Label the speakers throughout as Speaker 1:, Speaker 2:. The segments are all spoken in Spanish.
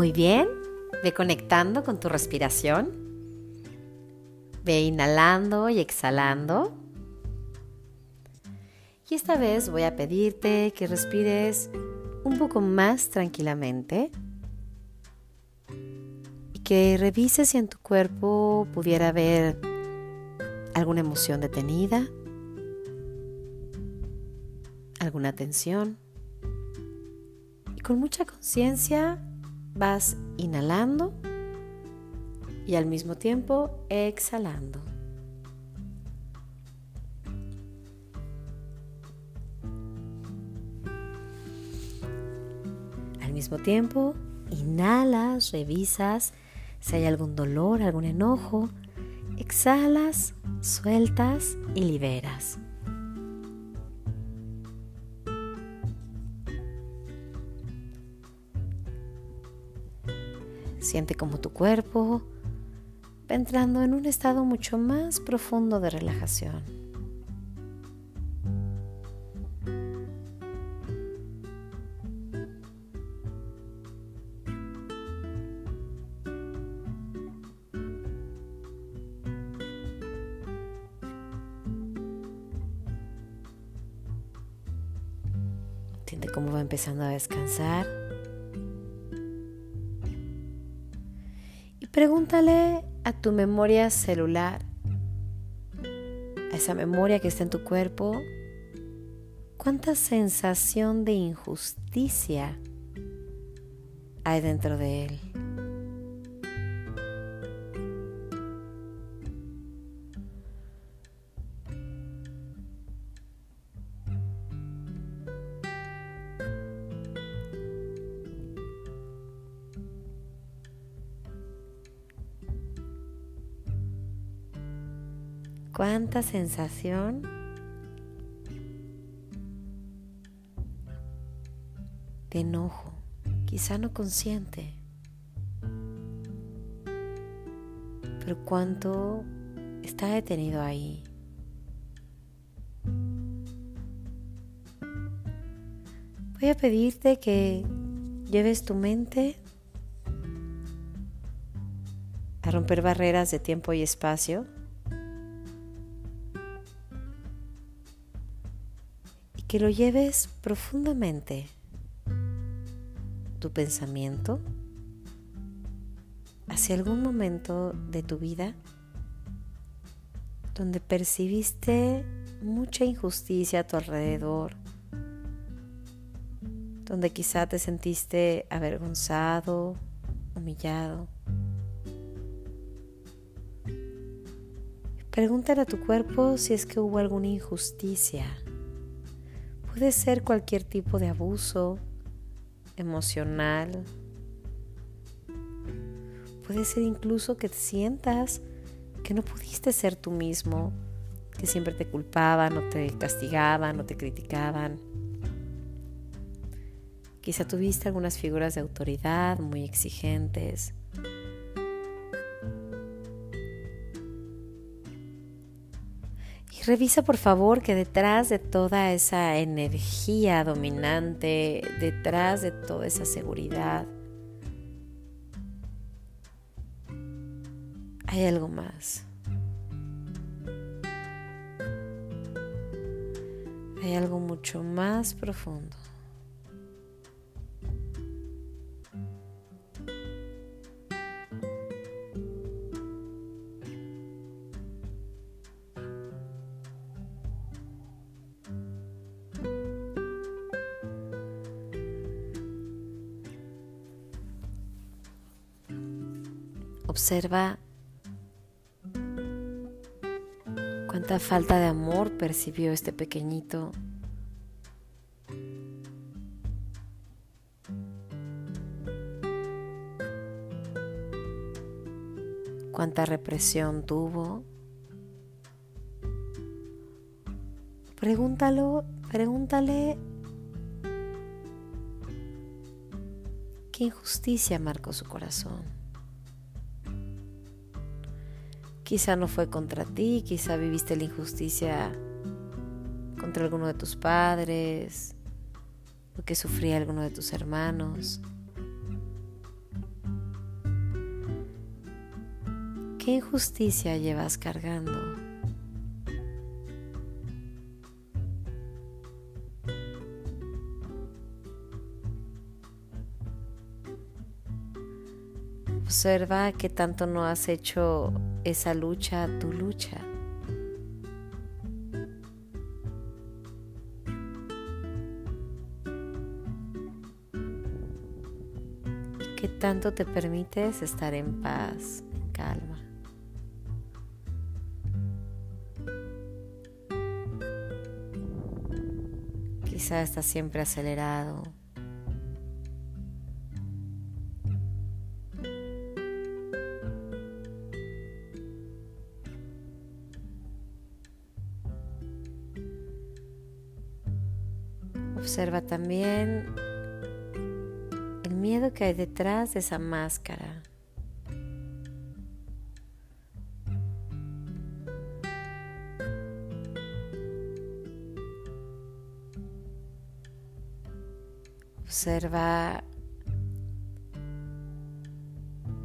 Speaker 1: Muy bien, ve conectando con tu respiración. Ve inhalando y exhalando. Y esta vez voy a pedirte que respires un poco más tranquilamente y que revises si en tu cuerpo pudiera haber alguna emoción detenida, alguna tensión. Y con mucha conciencia vas inhalando y al mismo tiempo exhalando. Al mismo tiempo, inhalas, revisas si hay algún dolor, algún enojo. Exhalas, sueltas y liberas. Siente como tu cuerpo va entrando en un estado mucho más profundo de relajación. Siente cómo va empezando a descansar. Pregúntale a tu memoria celular, a esa memoria que está en tu cuerpo, cuánta sensación de injusticia hay dentro de él. Cuánta sensación de enojo, quizá no consciente, pero cuánto está detenido ahí. Voy a pedirte que lleves tu mente a romper barreras de tiempo y espacio que lo lleves profundamente tu pensamiento hacia algún momento de tu vida donde percibiste mucha injusticia a tu alrededor, donde quizá te sentiste avergonzado, humillado. Pregúntale a tu cuerpo si es que hubo alguna injusticia Puede ser cualquier tipo de abuso emocional. Puede ser incluso que te sientas que no pudiste ser tú mismo, que siempre te culpaban o te castigaban o te criticaban. Quizá tuviste algunas figuras de autoridad muy exigentes revisa por favor que detrás de toda esa energía dominante, detrás de toda esa seguridad, hay algo más. Hay algo mucho más profundo. Observa cuánta falta de amor percibió este pequeñito. Cuánta represión tuvo. Pregúntalo, pregúntale qué injusticia marcó su corazón. Quizá no fue contra ti, quizá viviste la injusticia contra alguno de tus padres, lo que sufría alguno de tus hermanos. ¿Qué injusticia llevas cargando? Observa que tanto no has hecho esa lucha tu lucha. ¿Qué tanto te permites estar en paz, en calma? Quizá estás siempre acelerado. Observa también el miedo que hay detrás de esa máscara. Observa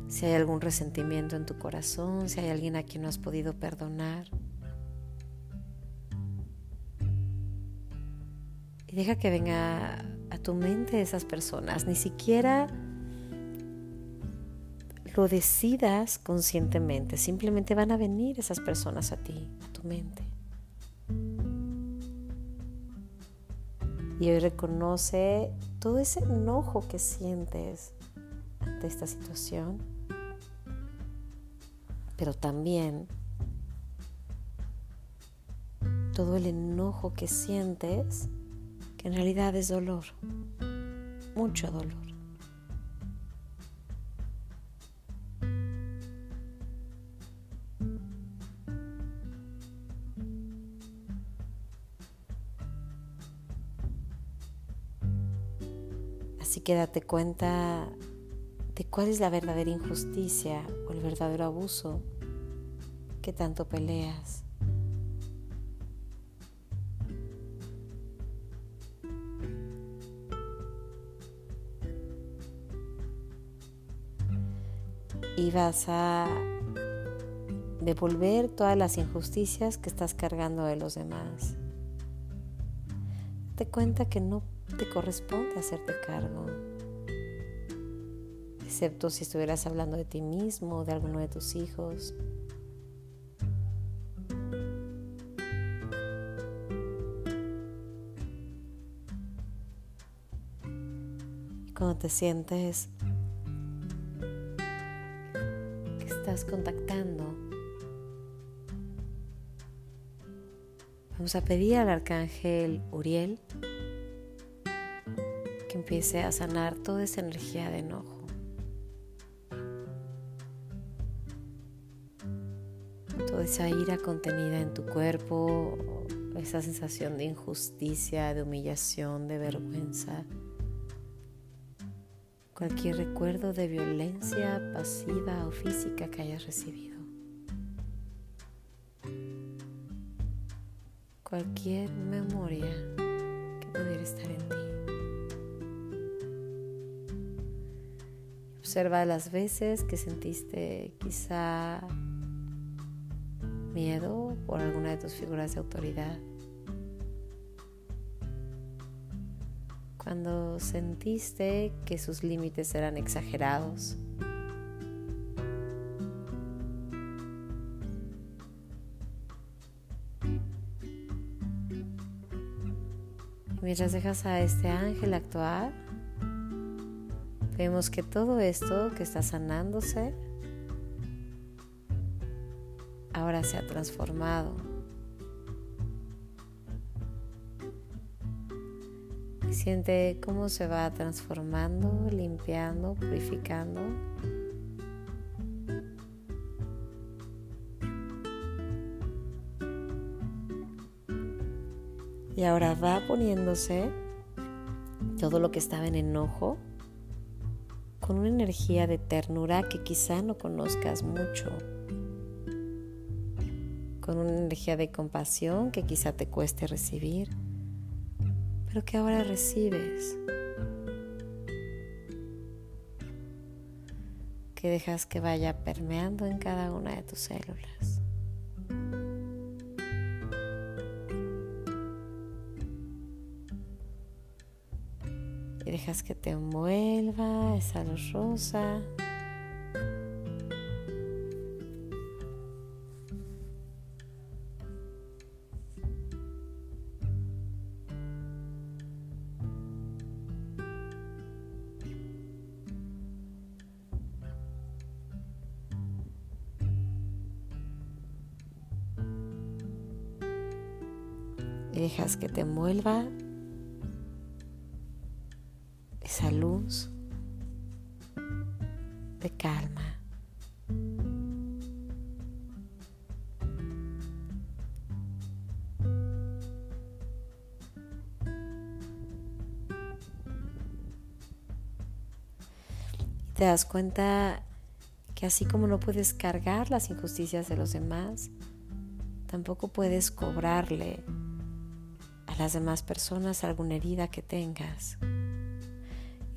Speaker 1: si hay algún resentimiento en tu corazón, si hay alguien a quien no has podido perdonar. Deja que venga a tu mente esas personas. Ni siquiera lo decidas conscientemente. Simplemente van a venir esas personas a ti, a tu mente. Y hoy reconoce todo ese enojo que sientes ante esta situación. Pero también todo el enojo que sientes en realidad es dolor, mucho dolor. Así que date cuenta de cuál es la verdadera injusticia o el verdadero abuso que tanto peleas. Y vas a devolver todas las injusticias que estás cargando de los demás. Te cuenta que no te corresponde hacerte cargo, excepto si estuvieras hablando de ti mismo o de alguno de tus hijos. Cuando te sientes contactando. Vamos a pedir al arcángel Uriel que empiece a sanar toda esa energía de enojo. Toda esa ira contenida en tu cuerpo, esa sensación de injusticia, de humillación, de vergüenza cualquier recuerdo de violencia pasiva o física que hayas recibido. Cualquier memoria que pudiera estar en ti. Observa las veces que sentiste quizá miedo por alguna de tus figuras de autoridad. Cuando sentiste que sus límites eran exagerados. mientras dejas a este ángel actuar, vemos que todo esto que está sanándose ahora se ha transformado Siente cómo se va transformando, limpiando, purificando. Y ahora va poniéndose todo lo que estaba en enojo con una energía de ternura que quizá no conozcas mucho, con una energía de compasión que quizá te cueste recibir lo que ahora recibes. Que dejas que vaya permeando en cada una de tus células. Y dejas que te envuelva esa luz rosa. Dejas que te envuelva esa luz de calma. Te das cuenta que así como no puedes cargar las injusticias de los demás, tampoco puedes cobrarle las demás personas alguna herida que tengas.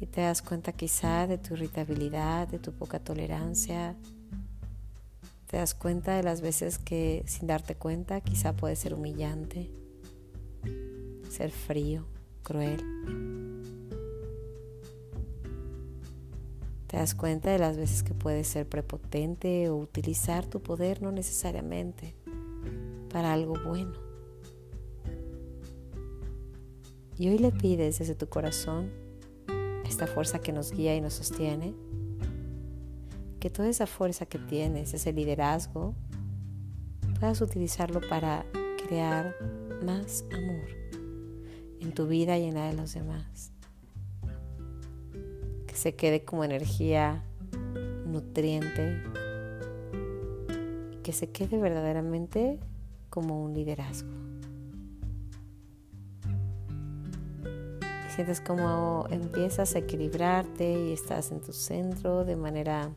Speaker 1: Y te das cuenta quizá de tu irritabilidad, de tu poca tolerancia. Te das cuenta de las veces que sin darte cuenta quizá puede ser humillante, ser frío, cruel. Te das cuenta de las veces que puedes ser prepotente o utilizar tu poder no necesariamente para algo bueno. Y hoy le pides desde tu corazón, esta fuerza que nos guía y nos sostiene, que toda esa fuerza que tienes, ese liderazgo, puedas utilizarlo para crear más amor en tu vida y en la de los demás. Que se quede como energía nutriente que se quede verdaderamente como un liderazgo. Sientes como empiezas a equilibrarte y estás en tu centro de manera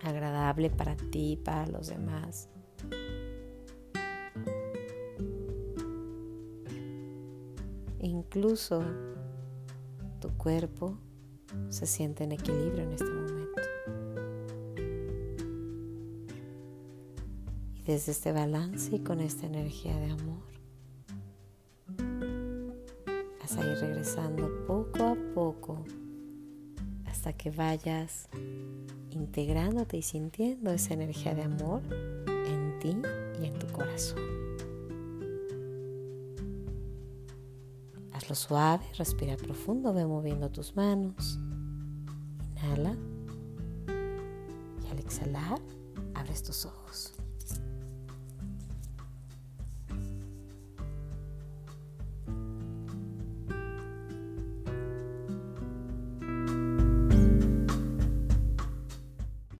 Speaker 1: agradable para ti, y para los demás. Incluso tu cuerpo se siente en equilibrio en este momento. Y desde este balance y con esta energía de amor, a ir regresando poco a poco hasta que vayas integrándote y sintiendo esa energía de amor en ti y en tu corazón. Hazlo suave, respira profundo, ve moviendo tus manos. Inhala y al exhalar abres tus ojos.